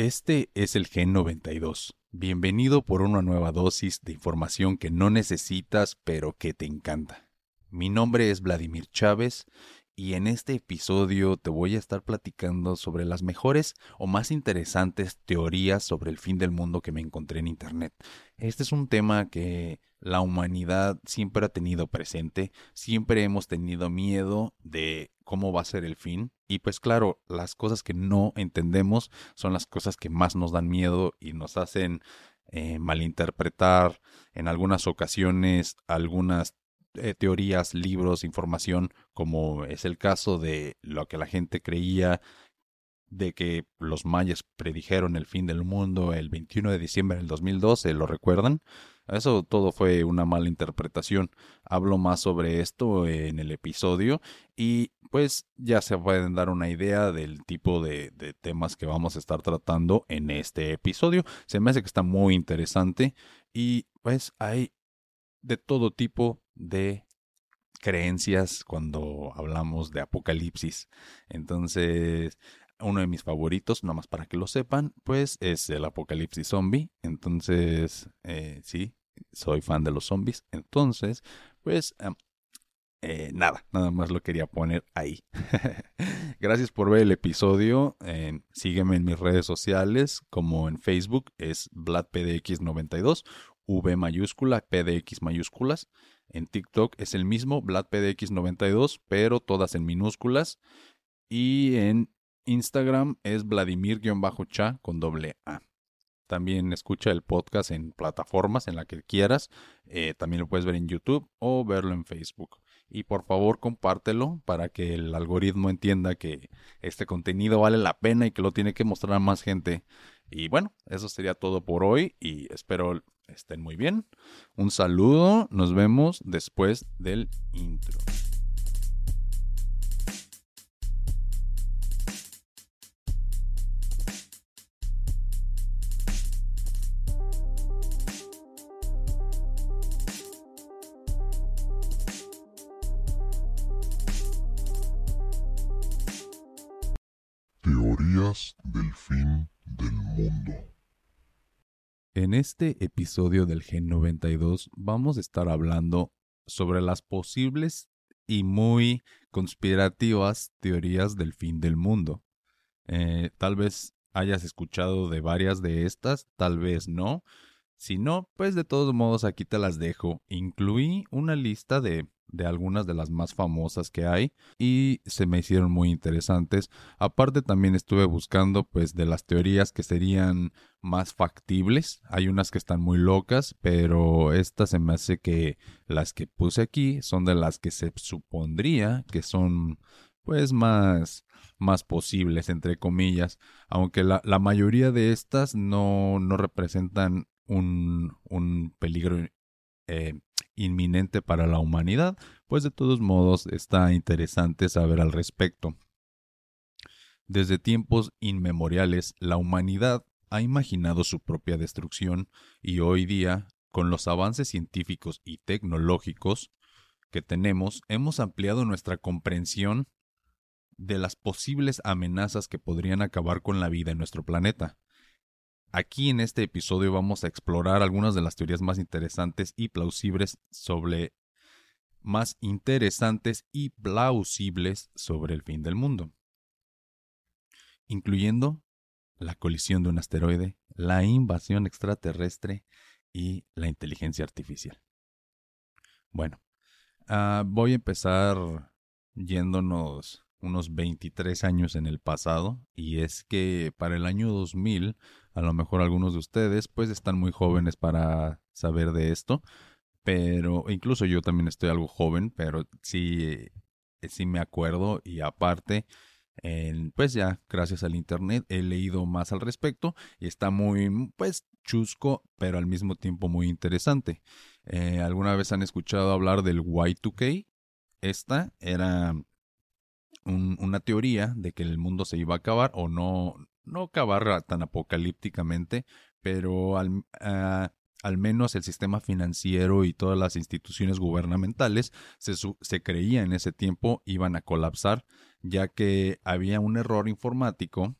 Este es el Gen 92. Bienvenido por una nueva dosis de información que no necesitas pero que te encanta. Mi nombre es Vladimir Chávez y en este episodio te voy a estar platicando sobre las mejores o más interesantes teorías sobre el fin del mundo que me encontré en Internet. Este es un tema que la humanidad siempre ha tenido presente, siempre hemos tenido miedo de cómo va a ser el fin y pues claro, las cosas que no entendemos son las cosas que más nos dan miedo y nos hacen eh, malinterpretar en algunas ocasiones algunas eh, teorías, libros, información, como es el caso de lo que la gente creía de que los mayas predijeron el fin del mundo el 21 de diciembre del 2012, ¿lo recuerdan? Eso todo fue una mala interpretación. Hablo más sobre esto en el episodio y pues ya se pueden dar una idea del tipo de, temas que vamos a estar tratando en este episodio. Se me hace que está muy interesante y pues hay de todo tipo de creencias cuando hablamos de apocalipsis. Entonces, uno de mis favoritos, nomás para que lo sepan, pues es el apocalipsis zombie. Entonces, eh, sí, soy fan de los zombies. Entonces, pues eh, nada, nada más lo quería poner ahí. Gracias por ver el episodio. sígueme en mis redes sociales, como en Facebook es VladPDX92, V mayúscula, PDX mayúsculas. En TikTok es el mismo, VladPDX92, pero todas en minúsculas. Y en Instagram es Vladimir-cha con doble A. También escucha el podcast en plataformas en la que quieras. Eh, también lo puedes ver en YouTube o verlo en Facebook. Y por favor compártelo para que el algoritmo entienda que este contenido vale la pena y que lo tiene que mostrar a más gente. Y bueno, eso sería todo por hoy y espero estén muy bien. Un saludo, nos vemos después del intro. Teorías del fin del mundo. En este episodio del Gen 92 vamos a estar hablando sobre las posibles y muy conspirativas teorías del fin del mundo. Eh, tal vez hayas escuchado de varias de estas, tal vez no. Si no, pues de todos modos aquí te las dejo. Incluí una lista de de algunas de las más famosas que hay y se me hicieron muy interesantes. Aparte también estuve buscando pues de las teorías que serían más factibles. Hay unas que están muy locas, pero esta se me hace que las que puse aquí son de las que se supondría que son pues más más posibles entre comillas aunque la, la mayoría de estas no, no representan un, un peligro eh, inminente para la humanidad, pues de todos modos está interesante saber al respecto. Desde tiempos inmemoriales, la humanidad ha imaginado su propia destrucción y hoy día, con los avances científicos y tecnológicos que tenemos, hemos ampliado nuestra comprensión de las posibles amenazas que podrían acabar con la vida en nuestro planeta. Aquí en este episodio vamos a explorar algunas de las teorías más interesantes y plausibles sobre más interesantes y plausibles sobre el fin del mundo, incluyendo la colisión de un asteroide, la invasión extraterrestre y la inteligencia artificial. Bueno, uh, voy a empezar yéndonos unos 23 años en el pasado y es que para el año 2000 a lo mejor algunos de ustedes pues están muy jóvenes para saber de esto pero incluso yo también estoy algo joven pero sí sí me acuerdo y aparte pues ya gracias al internet he leído más al respecto y está muy pues chusco pero al mismo tiempo muy interesante. Eh, alguna vez han escuchado hablar del Y2K esta era una teoría de que el mundo se iba a acabar o no, no acabar tan apocalípticamente, pero al, ah, al menos el sistema financiero y todas las instituciones gubernamentales se, se creía en ese tiempo iban a colapsar, ya que había un error informático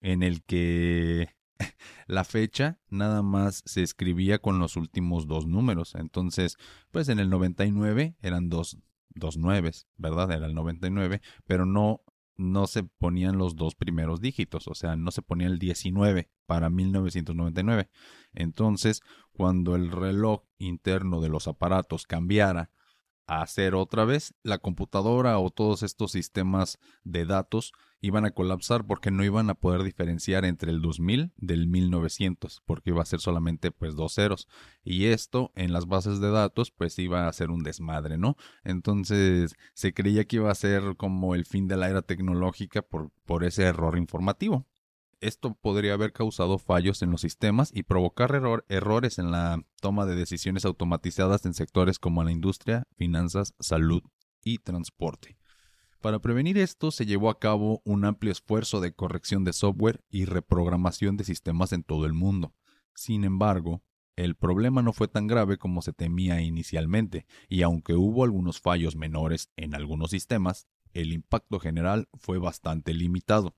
en el que la fecha nada más se escribía con los últimos dos números. Entonces, pues en el 99 eran dos, dos nueves, ¿verdad? Era el 99, pero no, no se ponían los dos primeros dígitos, o sea, no se ponía el 19 para 1999. Entonces, cuando el reloj interno de los aparatos cambiara a hacer otra vez, la computadora o todos estos sistemas de datos iban a colapsar porque no iban a poder diferenciar entre el 2000 del 1900, porque iba a ser solamente pues dos ceros. Y esto en las bases de datos pues iba a ser un desmadre, ¿no? Entonces se creía que iba a ser como el fin de la era tecnológica por, por ese error informativo. Esto podría haber causado fallos en los sistemas y provocar errores en la toma de decisiones automatizadas en sectores como la industria, finanzas, salud y transporte. Para prevenir esto se llevó a cabo un amplio esfuerzo de corrección de software y reprogramación de sistemas en todo el mundo. Sin embargo, el problema no fue tan grave como se temía inicialmente, y aunque hubo algunos fallos menores en algunos sistemas, el impacto general fue bastante limitado.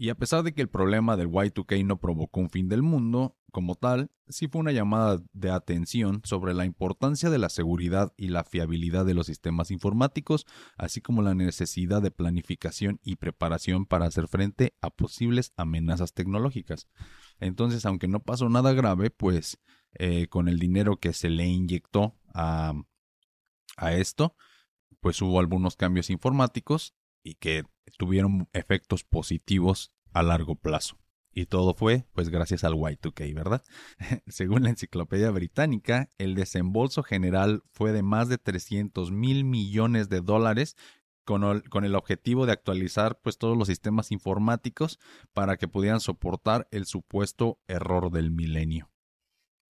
Y a pesar de que el problema del Y2K no provocó un fin del mundo, como tal, sí fue una llamada de atención sobre la importancia de la seguridad y la fiabilidad de los sistemas informáticos, así como la necesidad de planificación y preparación para hacer frente a posibles amenazas tecnológicas. Entonces, aunque no pasó nada grave, pues eh, con el dinero que se le inyectó a, a esto, pues hubo algunos cambios informáticos y que tuvieron efectos positivos a largo plazo. Y todo fue, pues gracias al Y2K, ¿verdad? Según la Enciclopedia Británica, el desembolso general fue de más de 300 mil millones de dólares con el, con el, objetivo de actualizar pues todos los sistemas informáticos para que pudieran soportar el supuesto error del milenio.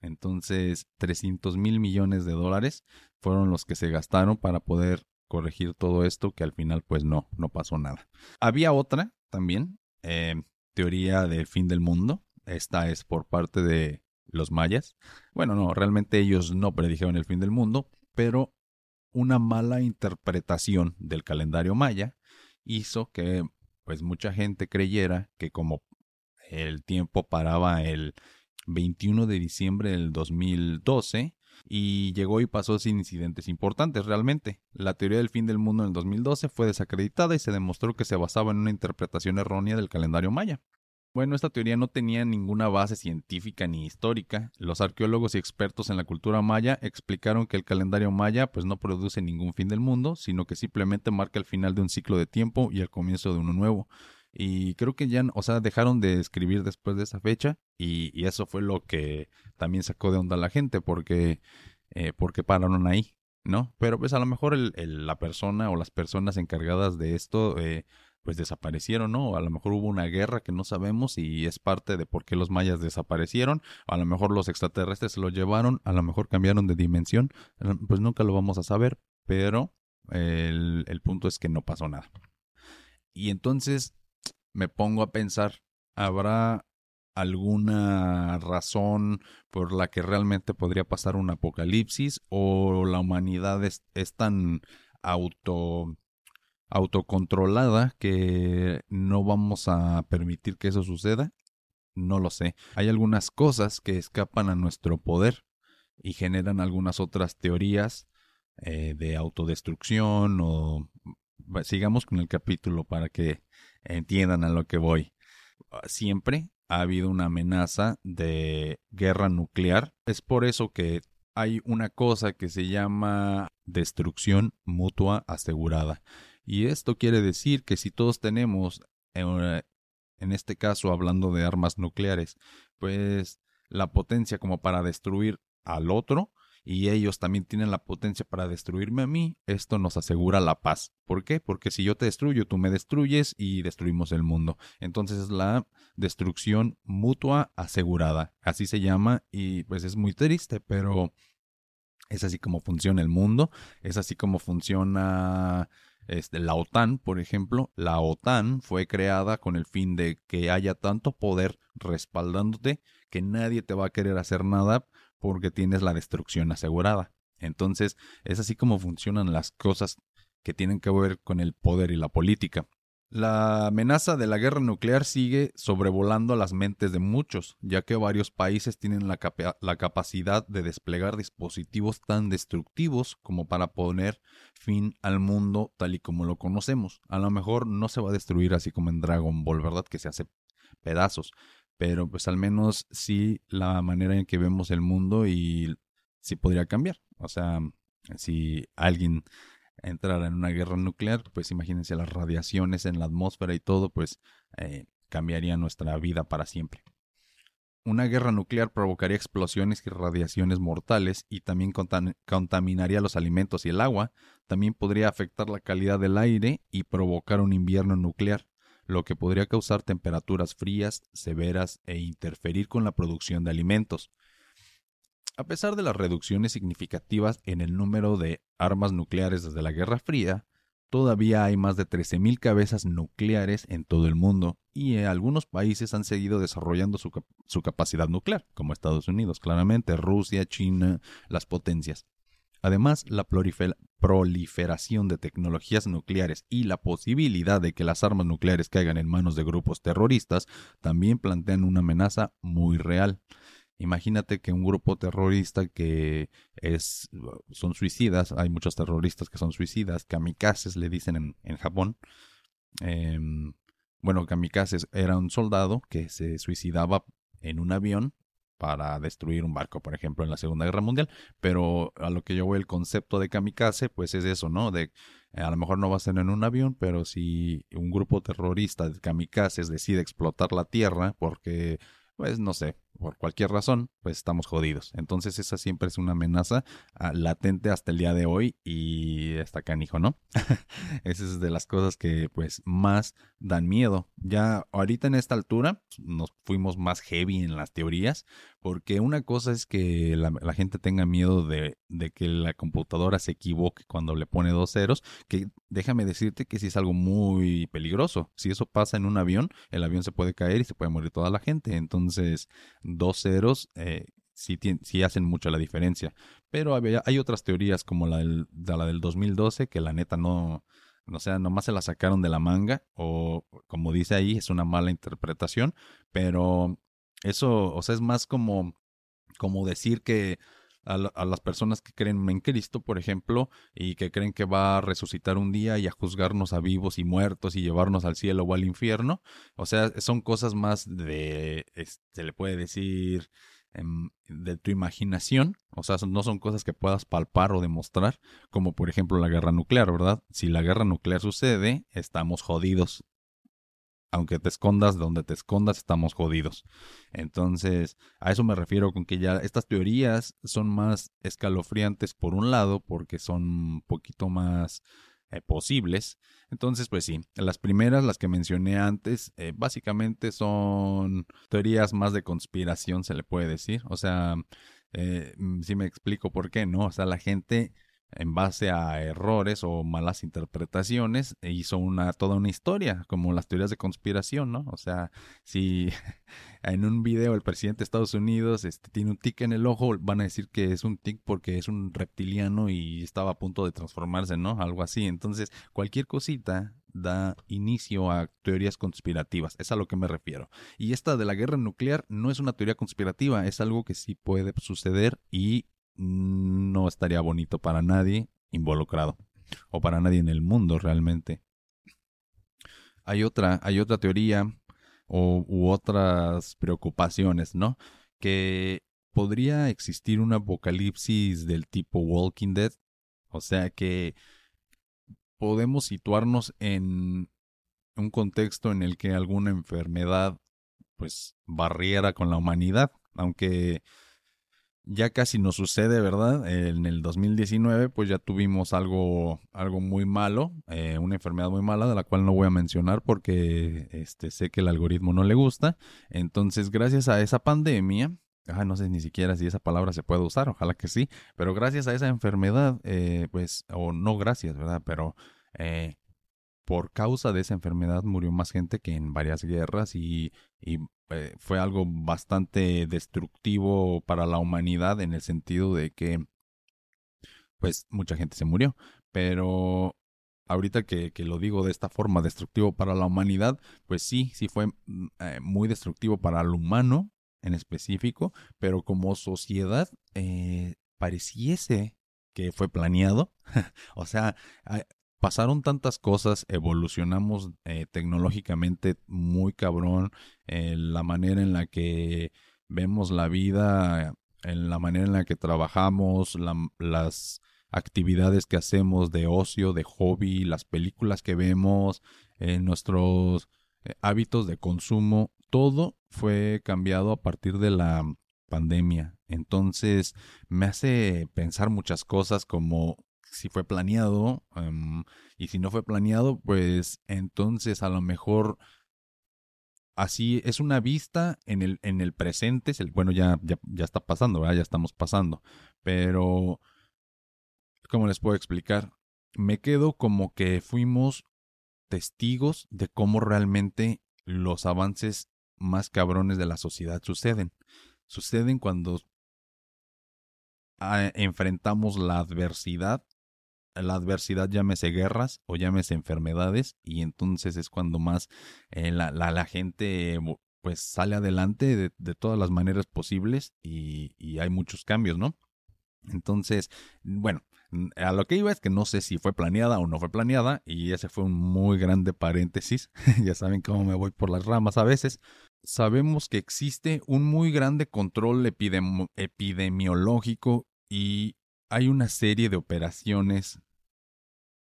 Entonces, 300 mil millones de dólares fueron los que se gastaron para poder corregir todo esto que al final pues no, no pasó nada. Había otra también, eh, teoría del fin del mundo. Esta es por parte de los mayas. Bueno, no, realmente ellos no predijeron el fin del mundo, pero una mala interpretación del calendario maya hizo que pues mucha gente creyera que como el tiempo paraba el 21 de diciembre del 2012, y llegó y pasó sin incidentes importantes realmente. La teoría del fin del mundo en el 2012 fue desacreditada y se demostró que se basaba en una interpretación errónea del calendario maya. Bueno, esta teoría no tenía ninguna base científica ni histórica. Los arqueólogos y expertos en la cultura maya explicaron que el calendario maya pues no produce ningún fin del mundo, sino que simplemente marca el final de un ciclo de tiempo y el comienzo de uno nuevo. Y creo que ya, o sea, dejaron de escribir después de esa fecha y, y eso fue lo que también sacó de onda a la gente porque, eh, porque pararon ahí, ¿no? Pero pues a lo mejor el, la persona o las personas encargadas de esto eh, pues desaparecieron, ¿no? A lo mejor hubo una guerra que no sabemos y es parte de por qué los mayas desaparecieron, a lo mejor los extraterrestres se lo llevaron, a lo mejor cambiaron de dimensión, pues nunca lo vamos a saber, pero el, el punto es que no pasó nada. Y entonces me pongo a pensar, ¿habrá alguna razón por la que realmente podría pasar un apocalipsis o la humanidad es, tan auto autocontrolada que no vamos a permitir que eso suceda? No lo sé. Hay algunas cosas que escapan a nuestro poder y generan algunas otras teorías eh, de autodestrucción o sigamos con el capítulo para que entiendan a lo que voy. Siempre ha habido una amenaza de guerra nuclear. Es por eso que hay una cosa que se llama destrucción mutua asegurada. Y esto quiere decir que si todos tenemos, eh, en este caso hablando de armas nucleares, pues la potencia como para destruir al otro, y ellos también tienen la potencia para destruirme a mí, esto nos asegura la paz. ¿Por qué? Porque si yo te destruyo, tú me destruyes y destruimos el mundo. Entonces es la destrucción mutua asegurada. Así se llama y pues es muy triste, pero es así como funciona el mundo, es así como funciona este, la OTAN, por ejemplo. La OTAN fue creada con el fin de que haya tanto poder respaldándote que nadie te va a querer hacer nada porque tienes la destrucción asegurada. Entonces, es así como funcionan las cosas que tienen que ver con el poder y la política. La amenaza de la guerra nuclear sigue sobrevolando las mentes de muchos, ya que varios países tienen la, la, capacidad de desplegar dispositivos tan destructivos como para poner fin al mundo tal y como lo conocemos. A lo mejor no se va a destruir así como en Dragon Ball, ¿verdad? Que se hace pedazos, pero pues al menos sí la manera en que vemos el mundo y sí podría cambiar. O sea, si alguien entrara en una guerra nuclear, pues imagínense las radiaciones en la atmósfera y todo, pues eh, cambiaría nuestra vida para siempre. Una guerra nuclear provocaría explosiones y radiaciones mortales y también contaminaría los alimentos y el agua. También podría afectar la calidad del aire y provocar un invierno nuclear, lo que podría causar temperaturas frías, severas e interferir con la producción de alimentos. A pesar de las reducciones significativas en el número de armas nucleares desde la Guerra Fría, todavía hay más de 13.000 cabezas nucleares en todo el mundo y algunos países han seguido desarrollando su, su, capacidad nuclear, como Estados Unidos, claramente, Rusia, China, las potencias. Además, la proliferación de tecnologías nucleares y la posibilidad de que las armas nucleares caigan en manos de grupos terroristas también plantean una amenaza muy real. Imagínate que un grupo terrorista que es son suicidas, hay muchos terroristas que son suicidas, kamikazes le dicen en, en Japón. Em, bueno, kamikazes era un soldado que se suicidaba en un avión para destruir un barco, por ejemplo, en la Segunda Guerra Mundial. Pero a lo que yo veo el concepto de kamikaze, pues es eso, ¿no? De a lo mejor no va a ser en un avión, pero si un grupo terrorista de kamikazes decide explotar la Tierra porque pues no sé, por cualquier razón, pues estamos jodidos. Entonces esa siempre es una amenaza ah, latente hasta el día de hoy y está canijo, ¿no? esa es de las cosas que pues más dan miedo. Ya ahorita en esta altura nos fuimos más heavy en las teorías, porque una cosa es que la, gente tenga miedo de, que la computadora se equivoque cuando le pone dos ceros, que déjame decirte que sí es algo muy peligroso. Si eso pasa en un avión, el avión se puede caer y se puede morir toda la gente. Entonces, dos ceros eh, sí, sí, hacen mucha la diferencia. Pero hay, otras teorías como la del, de la del 2012 que la neta no... O sea, nomás se la sacaron de la manga o como dice ahí, es una mala interpretación, pero eso, o sea, es más como, como decir que a, a, las personas que creen en Cristo, por ejemplo, y que creen que va a resucitar un día y a juzgarnos a vivos y muertos y llevarnos al cielo o al infierno. O sea, son cosas más de, se le puede decir, em, de tu imaginación. O sea, no son cosas que puedas palpar o demostrar, como por ejemplo la guerra nuclear, ¿verdad? Si la guerra nuclear sucede, estamos jodidos aunque te escondas donde te escondas, estamos jodidos. Entonces, a eso me refiero con que ya estas teorías son más escalofriantes por un lado, porque son un poquito más eh, posibles. Entonces, pues sí, las primeras, las que mencioné antes, eh, básicamente son teorías más de conspiración, se le puede decir. O sea, eh, si me explico por qué, ¿no? O sea, la gente en base a errores o malas interpretaciones, e hizo una, toda una historia, como las teorías de conspiración, ¿no? O sea, si en un video el presidente de Estados Unidos este, tiene un tic en el ojo, van a decir que es un tic porque es un reptiliano y estaba a punto de transformarse, ¿no? Algo así. Entonces, cualquier cosita da inicio a teorías conspirativas, es a lo que me refiero. Y esta de la guerra nuclear no es una teoría conspirativa, es algo que sí puede suceder y no estaría bonito para nadie involucrado o para nadie en el mundo realmente. Hay otra, hay otra teoría o, u otras preocupaciones, ¿no? Que podría existir un apocalipsis del tipo Walking Dead, o sea que podemos situarnos en un contexto en el que alguna enfermedad pues barriera con la humanidad, aunque ya casi nos sucede, ¿verdad? En el 2019, pues ya tuvimos algo, algo muy malo, eh, una enfermedad muy mala, de la cual no voy a mencionar porque este, sé que el algoritmo no le gusta. Entonces, gracias a esa pandemia, no sé ni siquiera si esa palabra se puede usar, ojalá que sí, pero gracias a esa enfermedad, eh, pues, o no gracias, ¿verdad? Pero eh, por causa de esa enfermedad murió más gente que en varias guerras y, eh, fue algo bastante destructivo para la humanidad en el sentido de que pues mucha gente se murió. Pero ahorita que, que, lo digo de esta forma, destructivo para la humanidad, pues sí, sí fue mm, eh, muy destructivo para el humano en específico, pero como sociedad eh, pareciese que fue planeado. o sea, pasaron tantas cosas, evolucionamos eh, tecnológicamente muy cabrón, eh, la manera en la que vemos la vida, en la manera en la que trabajamos, las actividades que hacemos de ocio, de hobby, las películas que vemos, eh, nuestros hábitos de consumo, todo fue cambiado a partir de la pandemia. Entonces me hace pensar muchas cosas como si fue planeado em, y si no fue planeado, pues entonces a lo mejor así es una vista en el, en el presente, bueno, ya, ya, ya está pasando, ya estamos pasando, pero ¿cómo les puedo explicar? Me quedo como que fuimos testigos de cómo realmente los avances más cabrones de la sociedad suceden. Suceden cuando ah, enfrentamos la adversidad la adversidad llámese guerras o llámese enfermedades y entonces es cuando más eh, la, la, gente pues sale adelante de, de todas las maneras posibles y, y, hay muchos cambios, ¿no? Entonces, bueno, a lo que iba es que no sé si fue planeada o no fue planeada y ese fue un muy grande paréntesis, ya saben cómo me voy por las ramas a veces. Sabemos que existe un muy grande control epidemiológico y hay una serie de operaciones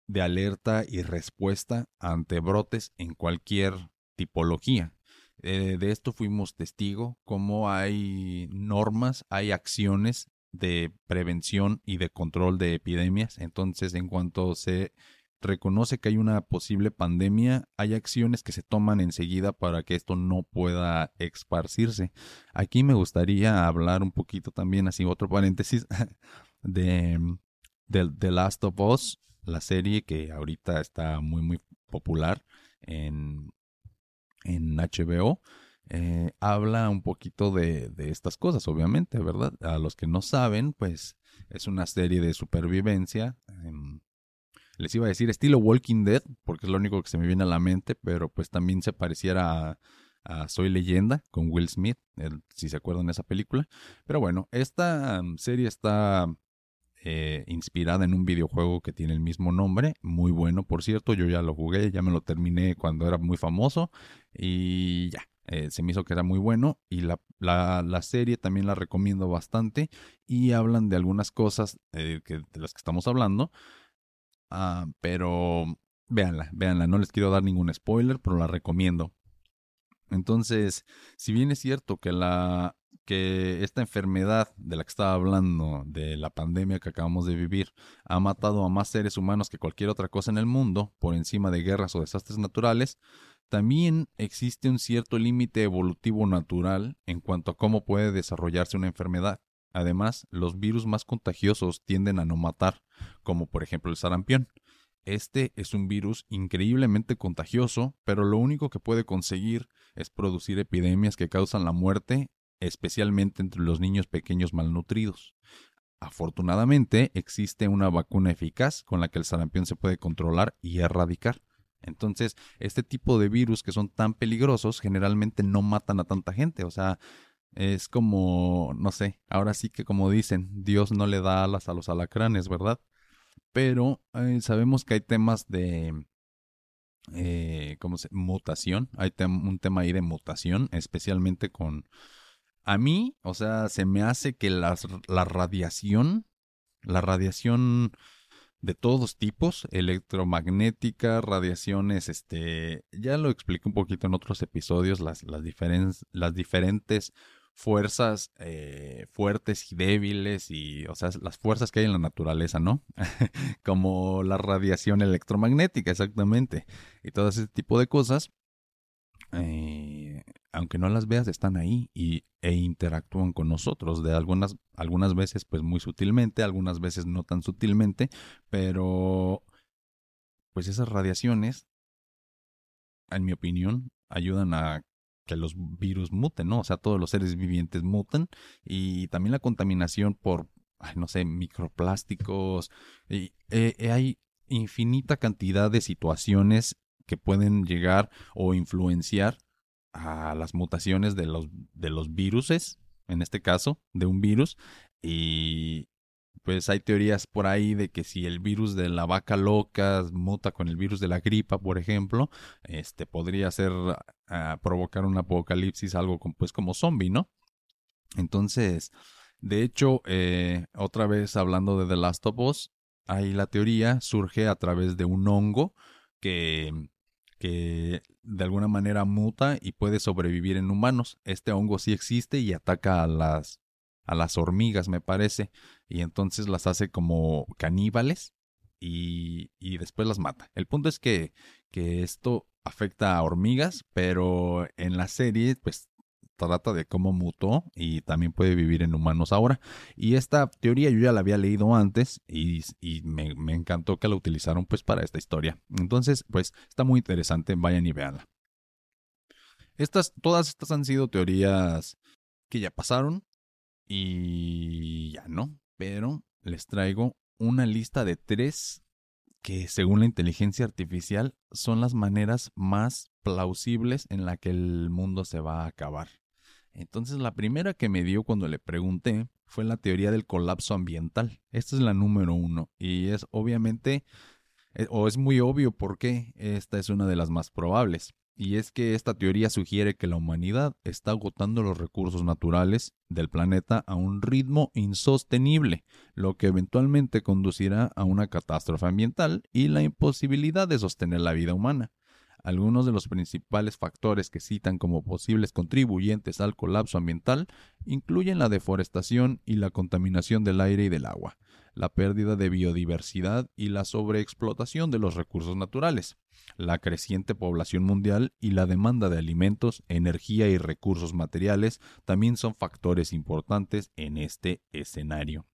de alerta y respuesta ante brotes en cualquier tipología. Eh, de esto fuimos testigo, cómo hay normas, hay acciones de prevención y de control de epidemias. Entonces, en cuanto se reconoce que hay una posible pandemia, hay acciones que se toman enseguida para que esto no pueda esparcirse. Aquí me gustaría hablar un poquito también, así otro paréntesis, de, de The Last of Us, la serie que ahorita está muy muy popular en, en HBO. Eh, habla un poquito de, de, estas cosas, obviamente, ¿verdad? A los que no saben, pues es una serie de supervivencia. Em, les iba a decir estilo Walking Dead, porque es lo único que se me viene a la mente, pero pues también se pareciera a, Soy leyenda con Will Smith, si se acuerdan de esa película. Pero bueno, esta em, serie está eh, inspirada en un videojuego que tiene el mismo nombre, muy bueno por cierto, yo ya lo jugué, ya me lo terminé cuando era muy famoso y ya, eh, se me hizo que era muy bueno y la, la, serie también la recomiendo bastante y hablan de algunas cosas eh, que, de las que estamos hablando, ah, pero véanla, véanla, no les quiero dar ningún spoiler, pero la recomiendo. Entonces, si bien es cierto que la que esta enfermedad de la que estaba hablando, de la pandemia que acabamos de vivir, ha matado a más seres humanos que cualquier otra cosa en el mundo, por encima de guerras o desastres naturales, también existe un cierto límite evolutivo natural en cuanto a cómo puede desarrollarse una enfermedad. Además, los virus más contagiosos tienden a no matar, como por ejemplo el sarampión. Este es un virus increíblemente contagioso, pero lo único que puede conseguir es producir epidemias que causan la muerte especialmente entre los niños pequeños malnutridos. Afortunadamente, existe una vacuna eficaz con la que el sarampión se puede controlar y erradicar. Entonces, este tipo de virus que son tan peligrosos generalmente no matan a tanta gente. O sea, es como, no sé, ahora sí que como dicen, Dios no le da alas a los alacranes, ¿verdad? Pero eh, sabemos que hay temas de, eh, ¿cómo se? Mutación. Hay un tema ahí de mutación, especialmente con a mí, o sea, se me hace que la radiación, la radiación de todos tipos, electromagnética, radiaciones, este, ya lo expliqué un poquito en otros episodios, las, las, las diferentes fuerzas eh, fuertes y débiles y, o sea, las fuerzas que hay en la naturaleza, ¿no? Como la radiación electromagnética, exactamente, y todo ese tipo de cosas. Eh, aunque no las veas, están ahí y, e interactúan con nosotros. De algunas, algunas veces, pues muy sutilmente, algunas veces no tan sutilmente, pero pues esas radiaciones, en mi opinión, ayudan a que los virus muten, ¿no? O sea, todos los seres vivientes mutan y también la contaminación por, no sé, microplásticos. Y, eh, hay infinita cantidad de situaciones que pueden llegar o influenciar a las mutaciones de los, de los viruses, en este caso, de un virus. Y pues hay teorías por ahí de que si el virus de la vaca loca muta con el virus de la gripa, por ejemplo, este podría ser ah, provocar un apocalipsis, algo pues como zombie, ¿no? Entonces, de hecho, eh, otra vez hablando de The Last of Us, ahí la teoría surge a través de un hongo que que de alguna manera muta y puede sobrevivir en humanos. Este hongo sí existe y ataca a las, a las hormigas, me parece, y entonces las hace como caníbales y, y después las mata. El punto es que, que esto afecta a hormigas, pero en la serie pues trata de cómo mutó y también puede vivir en humanos ahora. Y esta teoría yo ya la había leído antes y, me, encantó que la utilizaron pues para esta historia. Entonces, pues está muy interesante, vayan y veanla. Estas, todas estas han sido teorías que ya pasaron y ya no, pero les traigo una lista de tres que según la inteligencia artificial son las maneras más plausibles en la que el mundo se va a acabar. Entonces la primera que me dio cuando le pregunté fue la teoría del colapso ambiental. Esta es la número uno y es obviamente, eh, o es muy obvio por qué esta es una de las más probables. Y es que esta teoría sugiere que la humanidad está agotando los recursos naturales del planeta a un ritmo insostenible, lo que eventualmente conducirá a una catástrofe ambiental y la imposibilidad de sostener la vida humana. Algunos de los principales factores que citan como posibles contribuyentes al colapso ambiental incluyen la deforestación y la contaminación del aire y del agua, la pérdida de biodiversidad y la sobreexplotación de los recursos naturales, la creciente población mundial y la demanda de alimentos, energía y recursos materiales también son factores importantes en este escenario.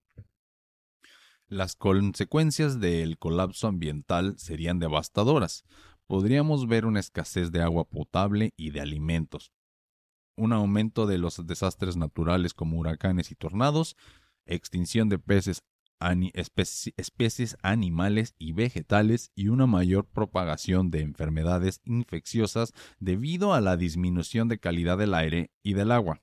Las consecuencias del colapso ambiental serían devastadoras, podríamos ver una escasez de agua potable y de alimentos, un aumento de los desastres naturales como huracanes y tornados, extinción de especies animales y vegetales y una mayor propagación de enfermedades infecciosas debido a la disminución de calidad del aire y del agua.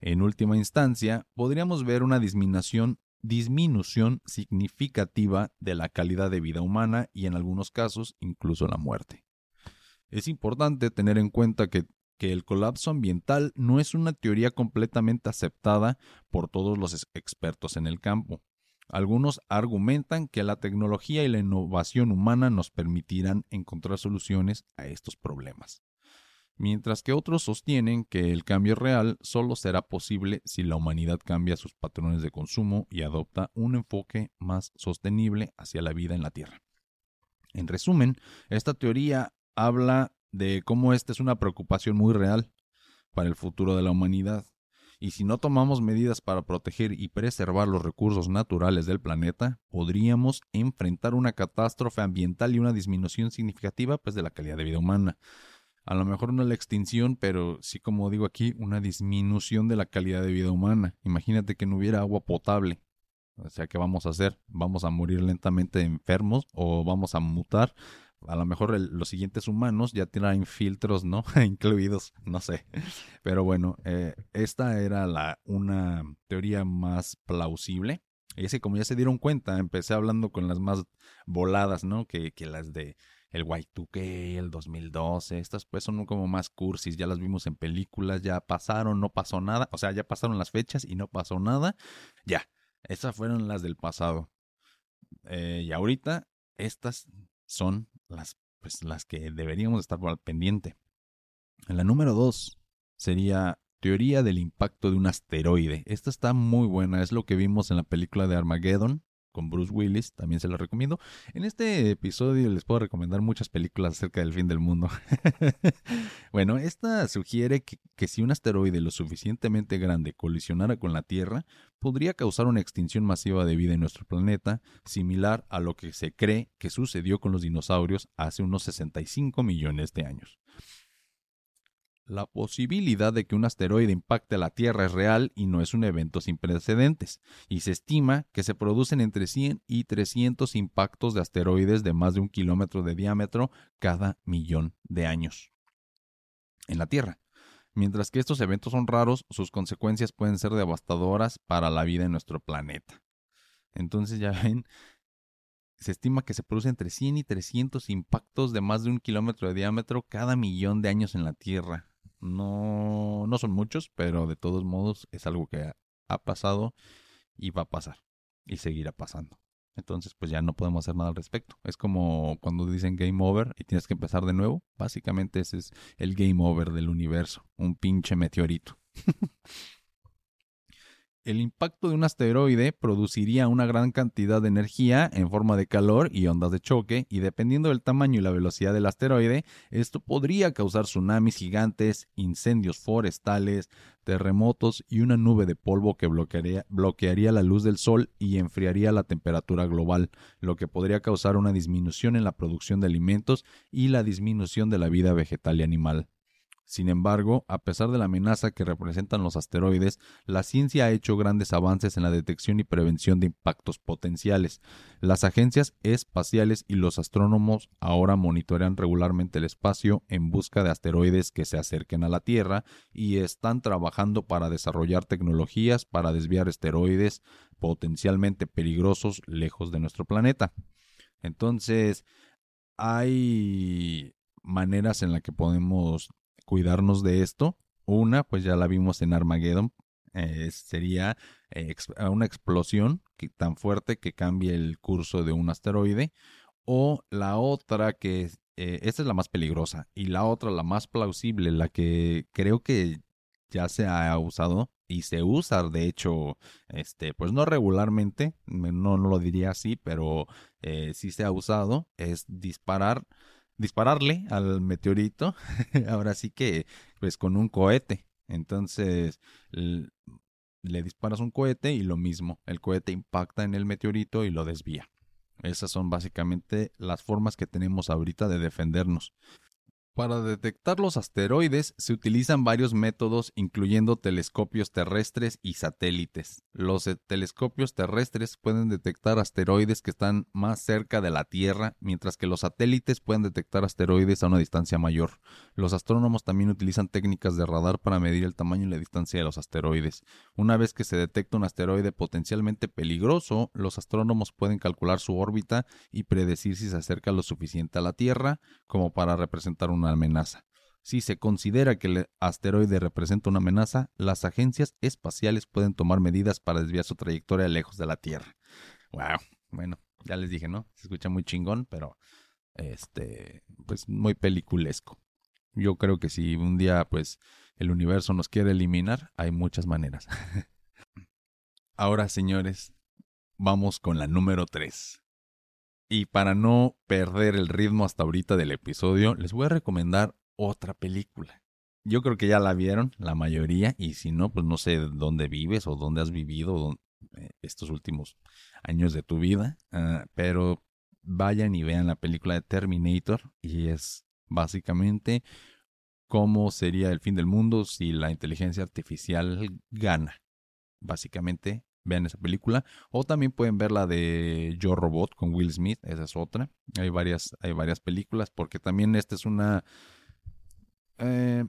En última instancia, podríamos ver una disminución disminución significativa de la calidad de vida humana y en algunos casos incluso la muerte. Es importante tener en cuenta que, el colapso ambiental no es una teoría completamente aceptada por todos los expertos en el campo. Algunos argumentan que la tecnología y la innovación humana nos permitirán encontrar soluciones a estos problemas mientras que otros sostienen que el cambio real solo será posible si la humanidad cambia sus patrones de consumo y adopta un enfoque más sostenible hacia la vida en la Tierra. En resumen, esta teoría habla de cómo esta es una preocupación muy real para el futuro de la humanidad, y si no tomamos medidas para proteger y preservar los recursos naturales del planeta, podríamos enfrentar una catástrofe ambiental y una disminución significativa pues, de la calidad de vida humana a lo mejor no la extinción, pero sí, como digo aquí, una disminución de la calidad de vida humana. Imagínate que no hubiera agua potable. O sea, ¿qué vamos a hacer? ¿Vamos a morir lentamente enfermos o vamos a mutar? A lo mejor los siguientes humanos ya tienen filtros, ¿no? Incluidos, no sé. Pero bueno, eh, esta era la, una teoría más plausible. Y que como ya se dieron cuenta, empecé hablando con las más voladas, ¿no? Que, que las de el Y2K, el 2012, estas pues son como más cursis, ya las vimos en películas, ya pasaron, no pasó nada, o sea, ya pasaron las fechas y no pasó nada, ya, esas fueron las del pasado. Eh, y ahorita estas son las, pues, las que deberíamos estar al pendiente. En la número 2 sería teoría del impacto de un asteroide. Esta está muy buena, es lo que vimos en la película de Armageddon con Bruce Willis, también se lo recomiendo. En este episodio les puedo recomendar muchas películas acerca del fin del mundo. bueno, esta sugiere que, que, si un asteroide lo suficientemente grande colisionara con la Tierra, podría causar una extinción masiva de vida en nuestro planeta, similar a lo que se cree que sucedió con los dinosaurios hace unos 65 millones de años. La posibilidad de que un asteroide impacte la Tierra es real y no es un evento sin precedentes, y se estima que se producen entre 100 y 300 impactos de asteroides de más de un kilómetro de diámetro cada millón de años en la Tierra. Mientras que estos eventos son raros, sus consecuencias pueden ser devastadoras para la vida en nuestro planeta. Entonces ya ven, se estima que se producen entre 100 y 300 impactos de más de un kilómetro de diámetro cada millón de años en la Tierra. No, no son muchos, pero de todos modos es algo que ha pasado y va a pasar y seguirá pasando. Entonces, pues ya no podemos hacer nada al respecto. Es como cuando dicen game over y tienes que empezar de nuevo. Básicamente ese es el game over del universo. Un pinche meteorito. El impacto de un asteroide produciría una gran cantidad de energía en forma de calor y ondas de choque, y dependiendo del tamaño y la velocidad del asteroide, esto podría causar tsunamis gigantes, incendios forestales, terremotos y una nube de polvo que bloquearía, la luz del sol y enfriaría la temperatura global, lo que podría causar una disminución en la producción de alimentos y la disminución de la vida vegetal y animal. Sin embargo, a pesar de la amenaza que representan los asteroides, la ciencia ha hecho grandes avances en la detección y prevención de impactos potenciales. Las agencias espaciales y los astrónomos ahora monitorean regularmente el espacio en busca de asteroides que se acerquen a la Tierra y están trabajando para desarrollar tecnologías para desviar asteroides potencialmente peligrosos lejos de nuestro planeta. Entonces, hay maneras en las que podemos cuidarnos de esto. Una, pues ya la vimos en Armageddon, eh, sería eh, una explosión tan fuerte que cambie el curso de un asteroide. O la otra que, eh, esta es la más peligrosa, y la otra, la más plausible, la que creo que ya se ha usado y se usa, de hecho, este, pues no regularmente, no, no lo diría así, pero sí se ha usado, es disparar dispararle al meteorito, ahora sí que pues con un cohete. Entonces le disparas un cohete y lo mismo, el cohete impacta en el meteorito y lo desvía. Esas son básicamente las formas que tenemos ahorita de defendernos. Para detectar los asteroides se utilizan varios métodos incluyendo telescopios terrestres y satélites. Los eh, telescopios terrestres pueden detectar asteroides que están más cerca de la Tierra, mientras que los satélites pueden detectar asteroides a una distancia mayor. Los astrónomos también utilizan técnicas de radar para medir el tamaño y la distancia de los asteroides. Una vez que se detecta un asteroide potencialmente peligroso, los astrónomos pueden calcular su órbita y predecir si se acerca lo suficiente a la Tierra como para representar un una amenaza. Si se considera que el asteroide representa una amenaza, las agencias espaciales pueden tomar medidas para desviar su trayectoria lejos de la Tierra. Wow, bueno, ya les dije, ¿no? Se escucha muy chingón, pero este, pues muy peliculesco. Yo creo que si un día, pues, el universo nos quiere eliminar, hay muchas maneras. Ahora, señores, vamos con la número 3. Y para no perder el ritmo hasta ahorita del episodio, les voy a recomendar otra película. Yo creo que ya la vieron, la mayoría, y si no, pues no sé dónde vives o dónde has vivido eh, estos últimos años de tu vida, ah, pero vayan y vean la película de Terminator y es básicamente cómo sería el fin del mundo si la inteligencia artificial gana. Básicamente vean esa película. O también pueden ver la de Yo Robot con Will Smith, esa es otra. Hay varias, hay varias películas, porque también esta es una... Eh,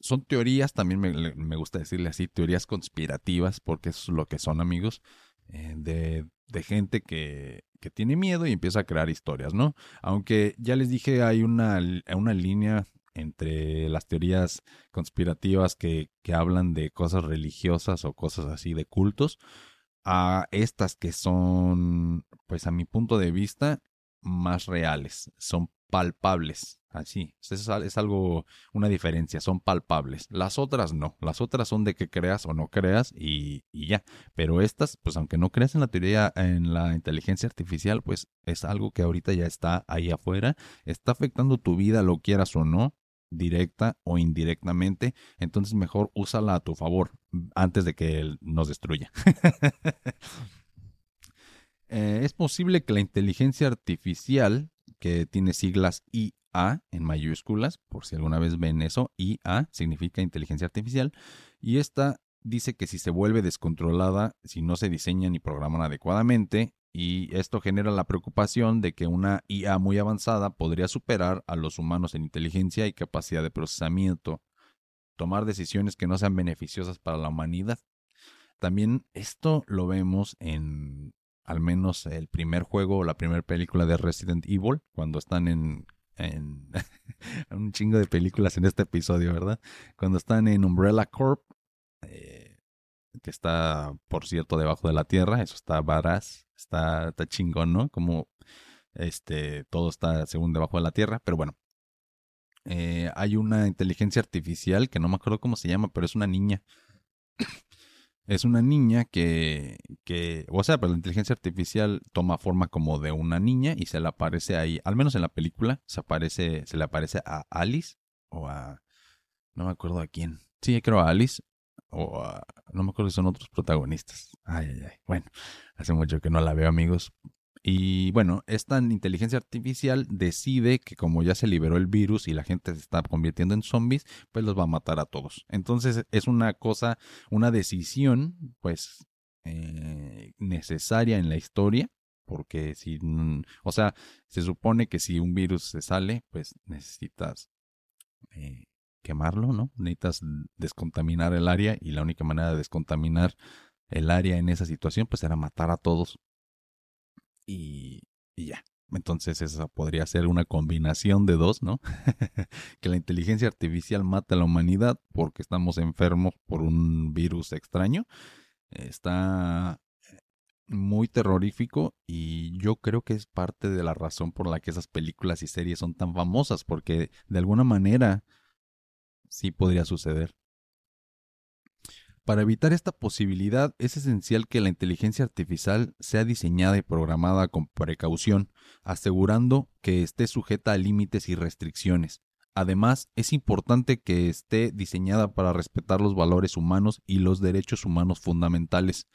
son teorías, también me, gusta decirle así, teorías conspirativas, porque es lo que son amigos, eh, de, de, gente que, que, tiene miedo y empieza a crear historias, ¿no? Aunque ya les dije, hay una, una línea entre las teorías conspirativas que, que, hablan de cosas religiosas o cosas así de cultos, a estas que son, pues a mi punto de vista, más reales, son palpables, así, es, es algo, una diferencia, son palpables. Las otras no, las otras son de que creas o no creas y, y ya, pero estas, pues aunque no creas en la teoría, en la inteligencia artificial, pues es algo que ahorita ya está ahí afuera, está afectando tu vida, lo quieras o no, directa o indirectamente, entonces mejor úsala a tu favor antes de que él nos destruya. Eh, es posible que la inteligencia artificial, que tiene siglas IA, en mayúsculas, por si alguna vez ven eso, IA significa inteligencia artificial, y esta dice que si se vuelve descontrolada, si no se diseñan y programan adecuadamente, y esto genera la preocupación de que una IA muy avanzada podría superar a los humanos en inteligencia y capacidad de procesamiento, tomar decisiones que no sean beneficiosas para la humanidad. También esto lo vemos en al menos el primer juego o la primera película de Resident Evil, cuando están en, en un chingo de películas en este episodio, ¿verdad? Cuando están en Umbrella Corp, eh, que está, por cierto, debajo de la tierra, eso está varaz, está, chingón, ¿no? Como este, todo está según debajo de la tierra, pero bueno. Eh, hay una inteligencia artificial que no me acuerdo cómo se llama, pero es una niña es una niña que, que, o sea, pero la inteligencia artificial toma forma como de una niña y se le aparece ahí, al menos en la película, se aparece, se le aparece a Alice o a, no me acuerdo a quién. Sí, creo a Alice no me acuerdo si son otros protagonistas. Ay, ay, ay. Bueno, hace mucho que no la veo, amigos, y bueno, esta inteligencia artificial decide que como ya se liberó el virus y la gente se está convirtiendo en zombies, pues los va a matar a todos. Entonces es una cosa, una decisión, pues, eh, necesaria en la historia, porque si, o sea, se supone que si un virus se sale, pues necesitas eh, quemarlo, ¿no? Necesitas descontaminar el área y la única manera de descontaminar el área en esa situación, pues era matar a todos y, ya. Entonces esa podría ser una combinación de dos, ¿no? que la inteligencia artificial mata a la humanidad porque estamos enfermos por un virus extraño. Está muy terrorífico y yo creo que es parte de la razón por la que esas películas y series son tan famosas porque de alguna manera sí podría suceder. Para evitar esta posibilidad es esencial que la inteligencia artificial sea diseñada y programada con precaución, asegurando que esté sujeta a límites y restricciones. Además, es importante que esté diseñada para respetar los valores humanos y los derechos humanos fundamentales.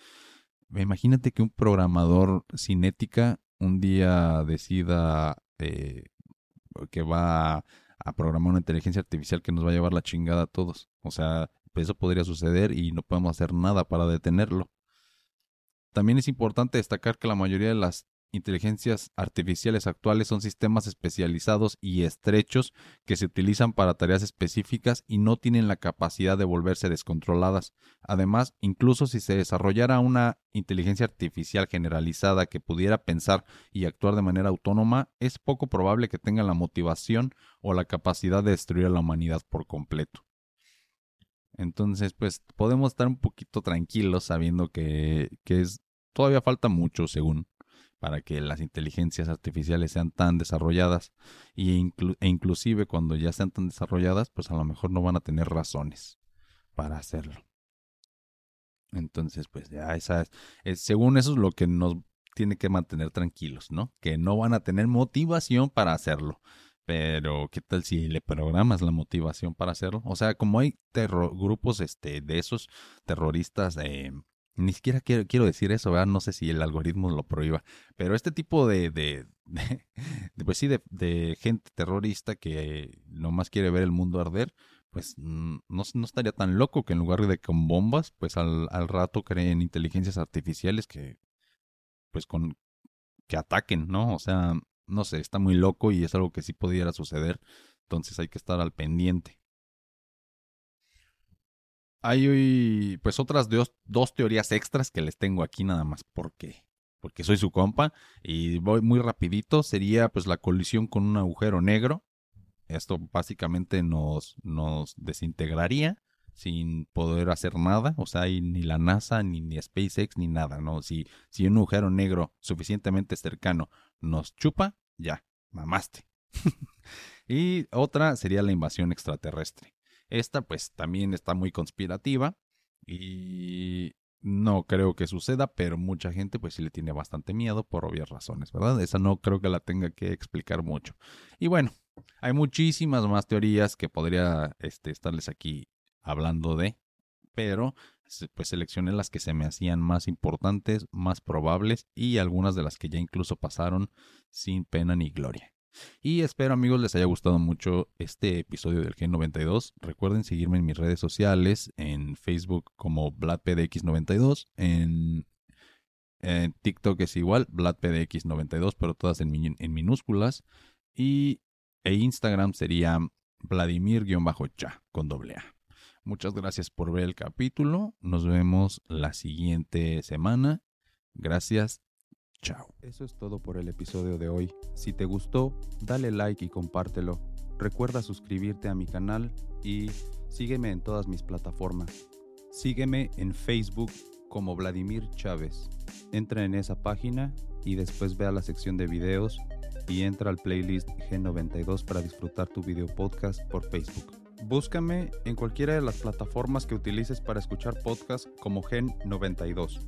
Imagínate que un programador sin ética un día decida eh, que va a programar una inteligencia artificial que nos va a llevar la chingada a todos. O sea, eso podría suceder y no podemos hacer nada para detenerlo. También es importante destacar que la mayoría de las inteligencias artificiales actuales son sistemas especializados y estrechos que se utilizan para tareas específicas y no tienen la capacidad de volverse descontroladas. Además, incluso si se desarrollara una inteligencia artificial generalizada que pudiera pensar y actuar de manera autónoma, es poco probable que tenga la motivación o la capacidad de destruir a la humanidad por completo. Entonces, pues podemos estar un poquito tranquilos sabiendo que, es, todavía falta mucho, según, para que las inteligencias artificiales sean tan desarrolladas y e inclusive cuando ya sean tan desarrolladas, pues a lo mejor no van a tener razones para hacerlo. Entonces, pues ya esa es, según eso es lo que nos tiene que mantener tranquilos, ¿no? Que no van a tener motivación para hacerlo. Pero, ¿qué tal si le programas la motivación para hacerlo? O sea, como hay grupos este, de esos terroristas, eh, ni siquiera quiero, quiero, decir eso, ¿verdad? No sé si el algoritmo lo prohíba. Pero este tipo de, de, pues sí, de, gente terrorista que nomás quiere ver el mundo arder, pues no, no, estaría tan loco que en lugar de con bombas, pues al, al rato creen inteligencias artificiales que, pues con, que ataquen, ¿no? O sea, no sé, está muy loco y es algo que sí pudiera suceder. Entonces hay que estar al pendiente. Hay pues otras dos, dos teorías extras que les tengo aquí nada más porque porque soy su compa y voy muy rapidito. Sería pues la colisión con un agujero negro. Esto básicamente nos, nos desintegraría sin poder hacer nada, o sea, ni la NASA, ni, ni SpaceX, ni nada, ¿no? Si, si un agujero negro suficientemente cercano nos chupa, ya, mamaste. y otra sería la invasión extraterrestre. Esta pues también está muy conspirativa y no creo que suceda, pero mucha gente pues sí le tiene bastante miedo por obvias razones, ¿verdad? Esa no creo que la tenga que explicar mucho. Y bueno, hay muchísimas más teorías que podría este, estarles aquí hablando de, pero pues seleccioné las que se me hacían más importantes, más probables y algunas de las que ya incluso pasaron sin pena ni gloria. Y espero amigos les haya gustado mucho este episodio del Gen 92. Recuerden seguirme en mis redes sociales, en Facebook como VladPDX92, en, TikTok es igual, VladPDX92, pero todas en, en minúsculas. Y e Instagram sería Vladimir-cha con doble A. Muchas gracias por ver el capítulo. Nos vemos la siguiente semana. Gracias. Chao. Eso es todo por el episodio de hoy. Si te gustó, dale like y compártelo. Recuerda suscribirte a mi canal y sígueme en todas mis plataformas. Sígueme en Facebook como Vladimir Chávez. Entra en esa página y después ve a la sección de videos y entra al playlist G92 para disfrutar tu video podcast por Facebook. Búscame en cualquiera de las plataformas que utilices para escuchar podcast como Gen 92.